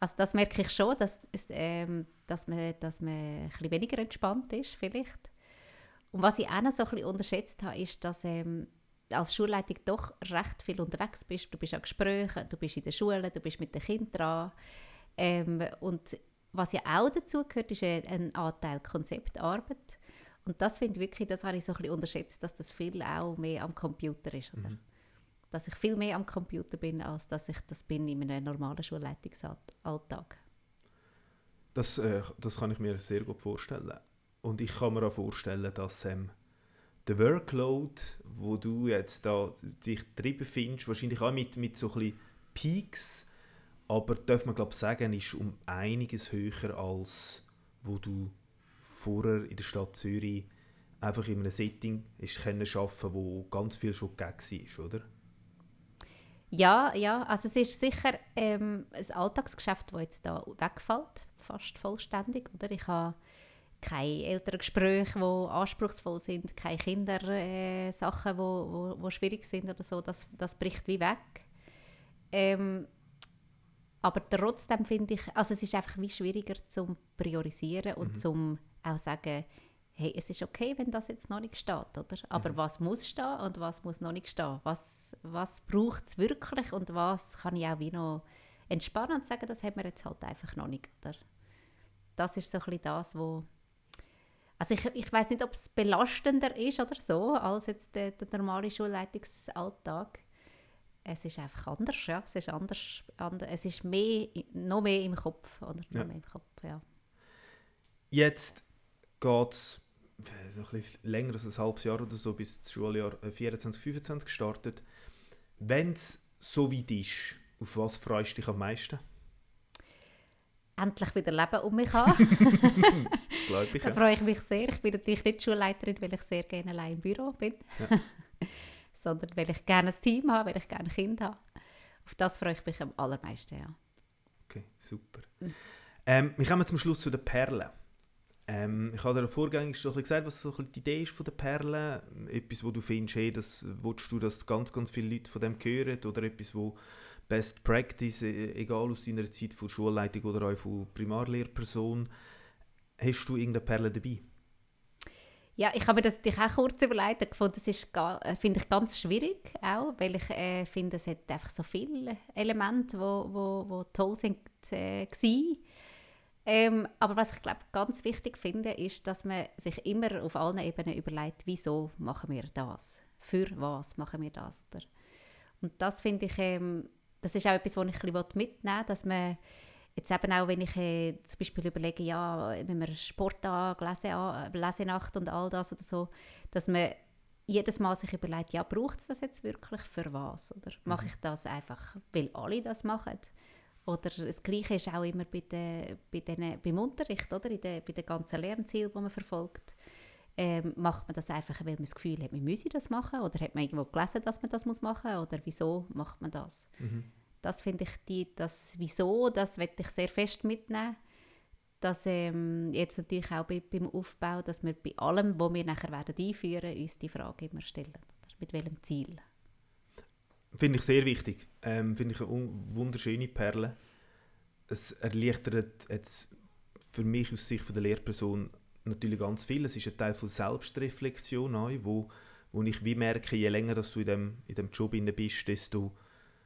Also das merke ich schon, dass, ähm, dass, man, dass man ein bisschen weniger entspannt ist vielleicht. Und was ich auch noch so ein bisschen unterschätzt habe, ist, dass ähm, als Schulleitung doch recht viel unterwegs bist. Du bist an Gesprächen, du bist in der Schule, du bist mit den Kindern dran. Ähm, und was ja auch dazu gehört, ist ein Anteil Konzeptarbeit. Und das finde ich wirklich, das habe ich so ein bisschen unterschätzt, dass das viel auch mehr am Computer ist. Oder? Mhm. Dass ich viel mehr am Computer bin, als dass ich das bin in einem normalen Schulleitungsalltag. Das, äh, das kann ich mir sehr gut vorstellen. Und ich kann mir auch vorstellen, dass ähm, der Workload, wo du jetzt da dich drin befindest, wahrscheinlich auch mit, mit so ein Peaks, aber darf man glaube sagen, ist um einiges höher als wo du vorher in der Stadt Zürich einfach in einem Setting ist können schaffen, wo ganz viel schon gegeben war, oder? Ja, ja, also es ist sicher ähm, ein Alltagsgeschäft, das jetzt da wegfällt, fast vollständig, oder? Ich habe keine älteren Gespräche, die anspruchsvoll sind, keine Kindersachen, äh, wo, wo, wo schwierig sind oder so, das, das bricht wie weg. Ähm, aber trotzdem finde ich, also es ist einfach wie schwieriger zum priorisieren und mhm. zum auch sagen, hey, es ist okay, wenn das jetzt noch nicht steht, oder? Aber mhm. was muss stehen und was muss noch nicht stehen? Was, was braucht es wirklich und was kann ich auch wie noch entspannen und sagen, das haben wir jetzt halt einfach noch nicht, oder? Das ist so ein bisschen das, wo also ich, ich weiß nicht, ob es belastender ist oder so, als jetzt der, der normale Schulleitungsalltag. Es ist einfach anders, ja. Es ist anders, anders es ist mehr, noch mehr im Kopf, oder? Ja. Noch mehr im Kopf, ja. Jetzt geht es so ein länger als ein halbes Jahr oder so, bis das Schuljahr 24, äh, 25 gestartet. Wenn es so weit ist, auf was freust du dich am meisten? Endlich wieder Leben um mich haben. (laughs) das glaube ich, Da freue ich mich sehr. Ich bin natürlich nicht Schulleiterin, weil ich sehr gerne allein im Büro bin. Ja. (laughs) Sondern weil ich gerne ein Team habe, weil ich gerne ein Kind habe. Auf das freue ich mich am allermeisten, ja. Okay, super. Mhm. Ähm, wir kommen zum Schluss zu den Perlen. Ähm, ich habe dir vorgängig schon gesagt, was so die Idee ist von den Perlen. Etwas, wo du findest, hey, das willst du, dass ganz, ganz viele Leute von dem hören oder etwas, wo Best Practice, e, egal aus deiner Zeit von Schulleitung oder auch von Primarlehrperson. Hast du irgendeine Perle dabei? Ja, ich habe mir das natürlich auch kurz überlegt. Ich fand, das ist, äh, finde ich ganz schwierig, auch, weil ich äh, finde, es hat einfach so viele Elemente, die wo, wo, wo toll sind, äh. Ähm, aber was ich glaube ganz wichtig finde, ist, dass man sich immer auf allen Ebenen überlegt, wieso machen wir das? Für was machen wir das? Und das finde ich, ähm, das ist auch etwas, was ich ein bisschen mitnehmen will, dass man jetzt eben auch, wenn ich äh, zum Beispiel überlege, ja, wenn wir Sporttag, Lese, Lesenacht und all das oder so, dass man jedes Mal sich überlegt, ja, braucht es das jetzt wirklich für was? Oder mache mhm. ich das einfach, weil alle das machen? Oder das Gleiche ist auch immer bei den, bei den, beim Unterricht, oder? In den, bei den ganzen Lernzielen, die man verfolgt. Ähm, macht man das einfach, weil man das Gefühl hat, man müsse das machen? Oder hat man irgendwo gelesen, dass man das muss machen muss? Oder wieso macht man das? Mhm. Das finde ich, die, das Wieso, das werde ich sehr fest mitnehmen. Dass ähm, jetzt natürlich auch bei, beim Aufbau, dass wir bei allem, was wir nachher werden einführen, uns die Frage immer stellen. Oder? Mit welchem Ziel? Finde ich sehr wichtig. Ähm, Finde ich eine wunderschöne Perle. Es erleichtert jetzt für mich aus Sicht der Lehrperson natürlich ganz viel. Es ist ein Teil von Selbstreflexion, wo, wo ich wie merke, je länger dass du in dem, in dem Job bist, desto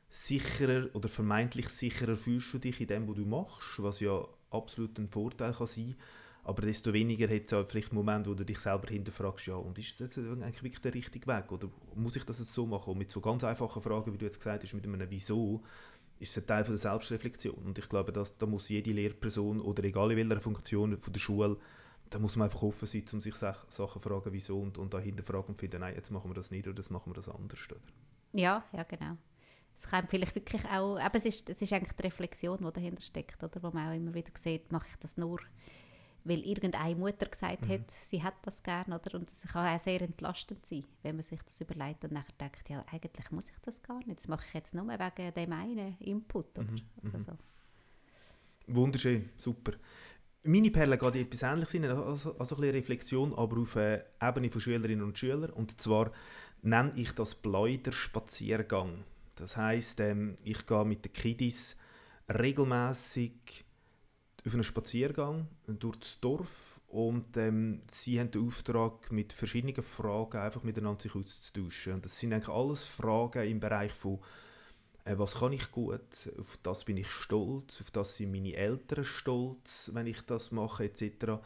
sicherer oder vermeintlich sicherer fühlst du dich in dem, was du machst, was ja absolut ein Vorteil kann sein aber desto weniger hat es auch vielleicht Momente, wo du dich selber hinterfragst, ja, und ist das eigentlich wirklich der richtige Weg? Oder muss ich das jetzt so machen? Und mit so ganz einfachen Fragen, wie du jetzt gesagt hast, mit einem Wieso, ist es ein Teil von der Selbstreflexion. Und ich glaube, dass, da muss jede Lehrperson oder egal in welcher Funktion von der Schule, da muss man einfach offen sein, um sich Sachen zu fragen, wieso, und, und da hinterfragen und finden, nein, jetzt machen wir das nicht oder das machen wir das anders. Oder? Ja, ja, genau. Es kann vielleicht wirklich auch, aber es ist, es ist eigentlich die Reflexion, die dahinter steckt, oder? wo man auch immer wieder sieht, mache ich das nur weil irgendeine Mutter gesagt mhm. hat, sie hat das gerne, oder? Und es kann auch sehr entlastend sein, wenn man sich das überlegt und nachher denkt, ja, eigentlich muss ich das gar nicht, das mache ich jetzt nur wegen dem einen Input, oder, mhm. oder mhm. so. Wunderschön, super. Meine Perle geht etwas Ähnliches rein, also, also ein Reflexion, aber auf der Ebene von Schülerinnen und Schülern. Und zwar nenne ich das Bläuder-Spaziergang. Das heisst, ähm, ich gehe mit den Kiddies regelmäßig auf einen Spaziergang durch das Dorf und ähm, sie haben den Auftrag, mit verschiedenen Fragen einfach miteinander sich auszutauschen. Und das sind eigentlich alles Fragen im Bereich von äh, was kann ich gut, auf das bin ich stolz, auf das sind meine Eltern stolz, wenn ich das mache, etc.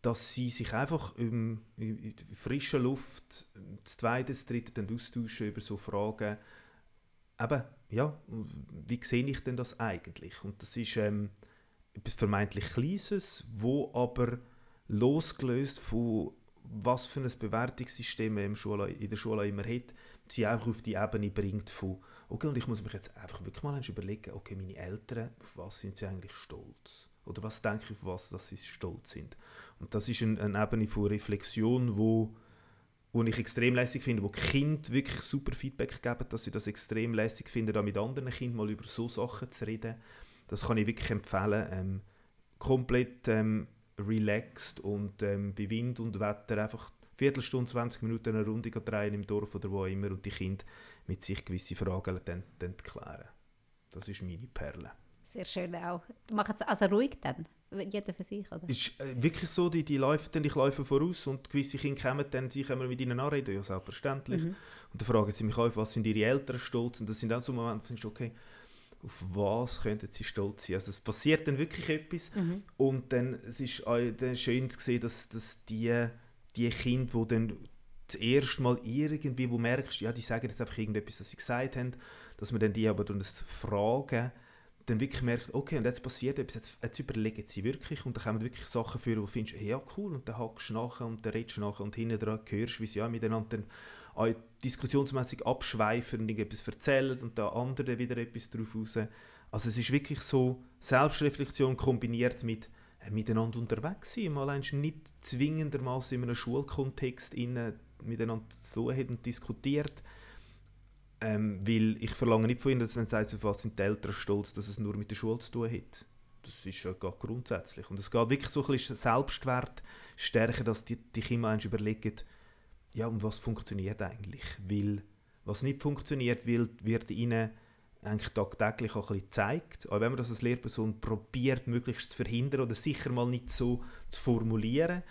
Dass sie sich einfach in, in frischer Luft das zweite, das dritte dann austauschen über so Fragen, eben, ja, wie sehe ich denn das eigentlich? Und das ist... Ähm, etwas vermeintlich Kleines, wo aber losgelöst von was für ein Bewertungssystem man in der Schule immer hat, sie auch auf die Ebene bringt von okay, und ich muss mich jetzt einfach wirklich mal überlegen, okay, meine Eltern, auf was sind sie eigentlich stolz? Oder was denke ich, auf was dass sie stolz sind? Und das ist eine, eine Ebene von Reflexion, wo, wo ich extrem lässig finde, wo Kinder wirklich super Feedback geben, dass sie das extrem lässig finden, da mit anderen Kindern mal über so Sachen zu reden das kann ich wirklich empfehlen. Ähm, komplett ähm, relaxed und ähm, bei Wind und Wetter einfach Viertelstunde, 20 Minuten eine Runde drehen im Dorf oder wo immer und die Kinder mit sich gewisse Fragen dann, dann klären. Das ist meine Perle. Sehr schön auch. Machen es also ruhig dann, jeder für sich, oder? Ist äh, wirklich so, die, die laufen dann, ich laufe voraus und gewisse Kinder kommen dann, sie können mit ihnen anreden, ja selbstverständlich. Mhm. Und dann fragen sie mich auch, was sind ihre Eltern stolz? Und das sind auch so Momente, wo ich okay, auf was könnten sie stolz sein? Also es passiert dann wirklich etwas mhm. und dann es ist auch dann schön zu sehen, dass, dass die, die Kinder, die dann das erste Mal irgendwie, wo merkst, ja, die sagen jetzt einfach irgendetwas, was sie gesagt haben, dass man dann die aber dann das Fragen dann wirklich merkt, okay, und jetzt passiert etwas, jetzt, jetzt überlegen sie wirklich und dann kommen wirklich Sachen für, wo du findest, ja cool, und dann hackst du nachher und dann redest du nachher und hinten dran hörst, wie sie ja miteinander dann auch diskussionsmäßig abschweifen und irgendetwas erzählen und da andere wieder etwas drauf raus. Also es ist wirklich so Selbstreflexion kombiniert mit miteinander unterwegs sein, mal nicht zwingendermaßen in einem Schulkontext miteinander zu tun hat und diskutiert. Ähm, weil ich verlange nicht von ihnen, dass wenn sie sagen, was sind die Eltern stolz, dass es nur mit der Schule zu tun hat. Das ist ja gar grundsätzlich. Und es geht wirklich so ein bisschen Selbstwert stärken, dass die, die Kinder überlegen, ja, und was funktioniert eigentlich? Weil, was nicht funktioniert, wird ihnen eigentlich tagtäglich auch ein bisschen gezeigt. Auch wenn man das als Lehrperson probiert, möglichst zu verhindern oder sicher mal nicht so zu formulieren,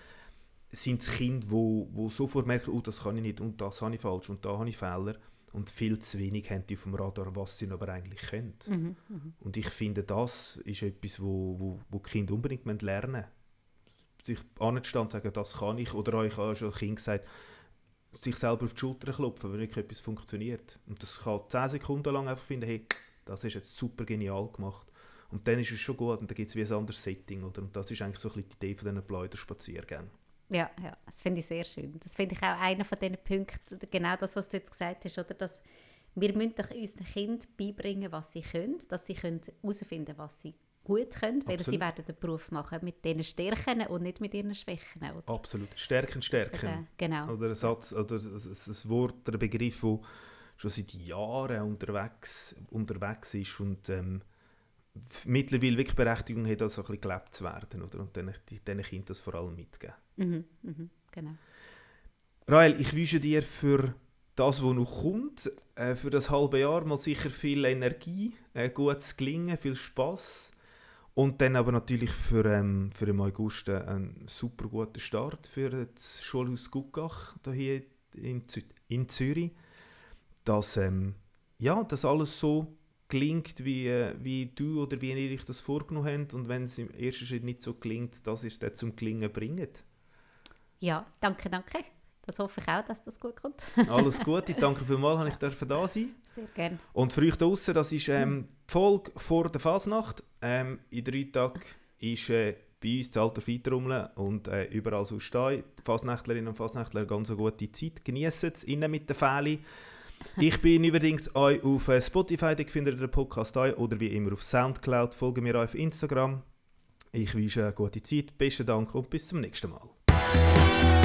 sind es Kinder, wo, wo sofort merken, oh, das kann ich nicht und das habe ich falsch und da habe ich Fehler und viel zu wenig haben die auf dem Radar, was sie aber eigentlich können. Mhm, mh. Und ich finde, das ist etwas, wo, wo, wo die Kinder unbedingt lernen müssen. Sich anzustehen und sagen, das kann ich. Oder euch habe schon als Kind gesagt, sich selber auf die Schulter klopfen, wenn wirklich etwas funktioniert. Und das kann 10 Sekunden lang einfach finden, hey, das ist jetzt super genial gemacht. Und dann ist es schon gut und dann gibt es wie ein anderes Setting. Oder? Und das ist eigentlich so ein bisschen die Idee von diesen Pleuder-Spaziergängen. Ja, ja, das finde ich sehr schön. Das finde ich auch einer von diesen Punkten, genau das, was du jetzt gesagt hast, oder? Dass wir müssen doch unseren Kindern beibringen, was sie können, dass sie herausfinden können, was sie gut können, weil Absolut. sie werden den Beruf machen mit ihren Stärken und nicht mit ihren Schwächen. Oder? Absolut. Stärken, Stärken. Genau. Oder ein Satz, oder ein Wort, ein Begriff, der schon seit Jahren unterwegs, unterwegs ist und ähm, mittlerweile wirklich Berechtigung hat, also ein bisschen gelebt zu werden. Oder? Und diesen, diesen Kindern das vor allem mitgeben. Mhm, mhm, genau. Rael, ich wünsche dir für das, was noch kommt, äh, für das halbe Jahr mal sicher viel Energie, äh, gutes Gelingen, viel Spaß und dann aber natürlich für, ähm, für im August einen super guten Start für das Schulhaus Guckach hier in, Zü in Zürich. Dass, ähm, ja, dass alles so klingt, wie, äh, wie du oder wie ihr euch das vorgenommen habt. Und wenn es im ersten Schritt nicht so klingt, dass es dann zum Klingen bringt. Ja, danke, danke. Das hoffe ich auch, dass das gut kommt. (laughs) Alles Gute, danke vielmals, dass ich da sein Sehr gerne. Und für euch draußen, das ist ähm, die Folge vor der Fasnacht. Ähm, in drei Tagen ist äh, bei uns das Alter Feitrummeln und äh, überall so stehen. Die Fasnächtlerinnen und Fasnächtler ganz eine gute Zeit. Genießen es innen mit den Fählen. Ich bin (laughs) übrigens euch auf äh, Spotify, da findet ihr den Podcast euch, oder wie immer auf Soundcloud. Folge mir auf Instagram. Ich wünsche eine gute Zeit, besten Dank und bis zum nächsten Mal.